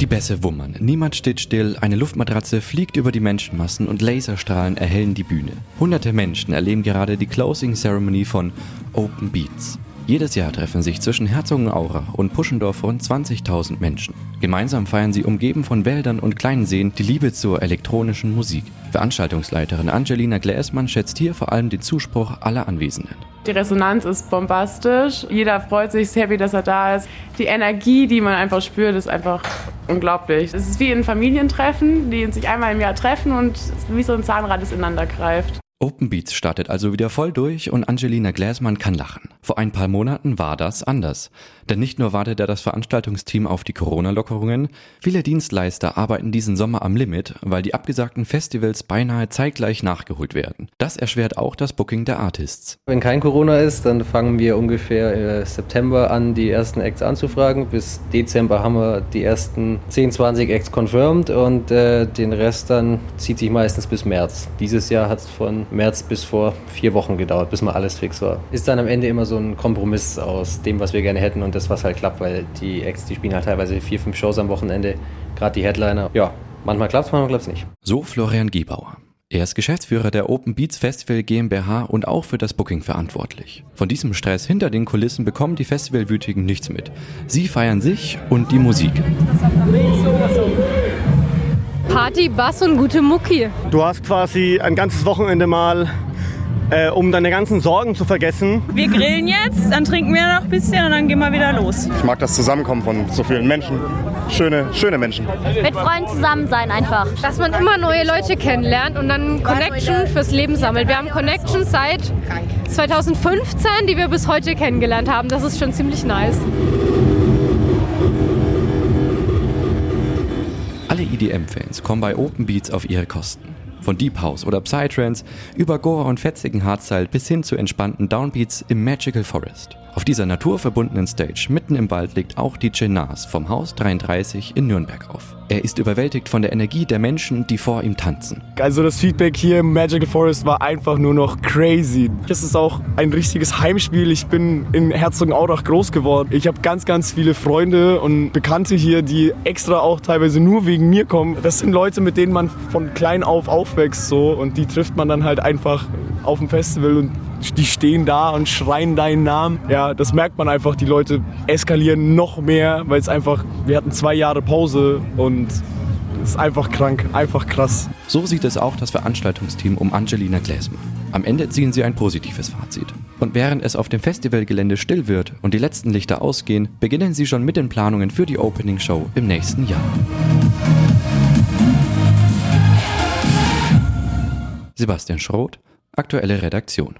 Die Bässe wummern, niemand steht still, eine Luftmatratze fliegt über die Menschenmassen und Laserstrahlen erhellen die Bühne. Hunderte Menschen erleben gerade die Closing Ceremony von Open Beats. Jedes Jahr treffen sich zwischen Herzogenaurach und Puschendorf rund 20.000 Menschen. Gemeinsam feiern sie umgeben von Wäldern und kleinen Seen die Liebe zur elektronischen Musik. Veranstaltungsleiterin Angelina Gläsmann schätzt hier vor allem den Zuspruch aller Anwesenden. Die Resonanz ist bombastisch. Jeder freut sich, ist happy, dass er da ist. Die Energie, die man einfach spürt, ist einfach unglaublich. Es ist wie ein Familientreffen, die sich einmal im Jahr treffen und wie so ein Zahnrad, das ineinander greift. Open Beats startet also wieder voll durch und Angelina Gläsmann kann lachen. Vor ein paar Monaten war das anders. Denn nicht nur wartet das Veranstaltungsteam auf die Corona-Lockerungen, viele Dienstleister arbeiten diesen Sommer am Limit, weil die abgesagten Festivals beinahe zeitgleich nachgeholt werden. Das erschwert auch das Booking der Artists. Wenn kein Corona ist, dann fangen wir ungefähr äh, September an, die ersten Acts anzufragen. Bis Dezember haben wir die ersten 10, 20 Acts confirmed und äh, den Rest dann zieht sich meistens bis März. Dieses Jahr hat es von März bis vor vier Wochen gedauert, bis mal alles fix war. Ist dann am Ende immer so ein Kompromiss aus dem, was wir gerne hätten und das, was halt klappt, weil die Acts, die spielen halt teilweise vier, fünf Shows am Wochenende, gerade die Headliner. Ja, manchmal klappt es, manchmal klappt es nicht. So Florian Giebauer. Er ist Geschäftsführer der Open Beats Festival GmbH und auch für das Booking verantwortlich. Von diesem Stress hinter den Kulissen bekommen die Festivalwütigen nichts mit. Sie feiern sich und die Musik. Party, Bass und gute Mucki. Du hast quasi ein ganzes Wochenende mal äh, um deine ganzen Sorgen zu vergessen. Wir grillen jetzt, dann trinken wir noch ein bisschen und dann gehen wir wieder los. Ich mag das Zusammenkommen von so vielen Menschen. Schöne, schöne Menschen. Mit Freunden zusammen sein einfach. Dass man immer neue Leute kennenlernt und dann Connection fürs Leben sammelt. Wir haben Connection seit 2015, die wir bis heute kennengelernt haben. Das ist schon ziemlich nice. Alle EDM-Fans kommen bei Open Beats auf ihre Kosten. Von Deep House oder Psytrance über Gore und fetzigen Hardstyle bis hin zu entspannten Downbeats im Magical Forest. Auf dieser naturverbundenen Stage mitten im Wald liegt auch DJ Nas vom Haus 33 in Nürnberg auf. Er ist überwältigt von der Energie der Menschen, die vor ihm tanzen. Also das Feedback hier im Magical Forest war einfach nur noch crazy. Es ist auch ein richtiges Heimspiel. Ich bin in Herzogenaurach groß geworden. Ich habe ganz, ganz viele Freunde und Bekannte hier, die extra auch teilweise nur wegen mir kommen. Das sind Leute, mit denen man von klein auf aufwächst so und die trifft man dann halt einfach auf dem Festival und die stehen da und schreien deinen Namen. Ja, das merkt man einfach. Die Leute eskalieren noch mehr, weil es einfach, wir hatten zwei Jahre Pause und es ist einfach krank, einfach krass. So sieht es auch das Veranstaltungsteam um Angelina Gläsmann. Am Ende ziehen sie ein positives Fazit. Und während es auf dem Festivalgelände still wird und die letzten Lichter ausgehen, beginnen sie schon mit den Planungen für die Opening Show im nächsten Jahr. Sebastian Schroth, aktuelle Redaktion.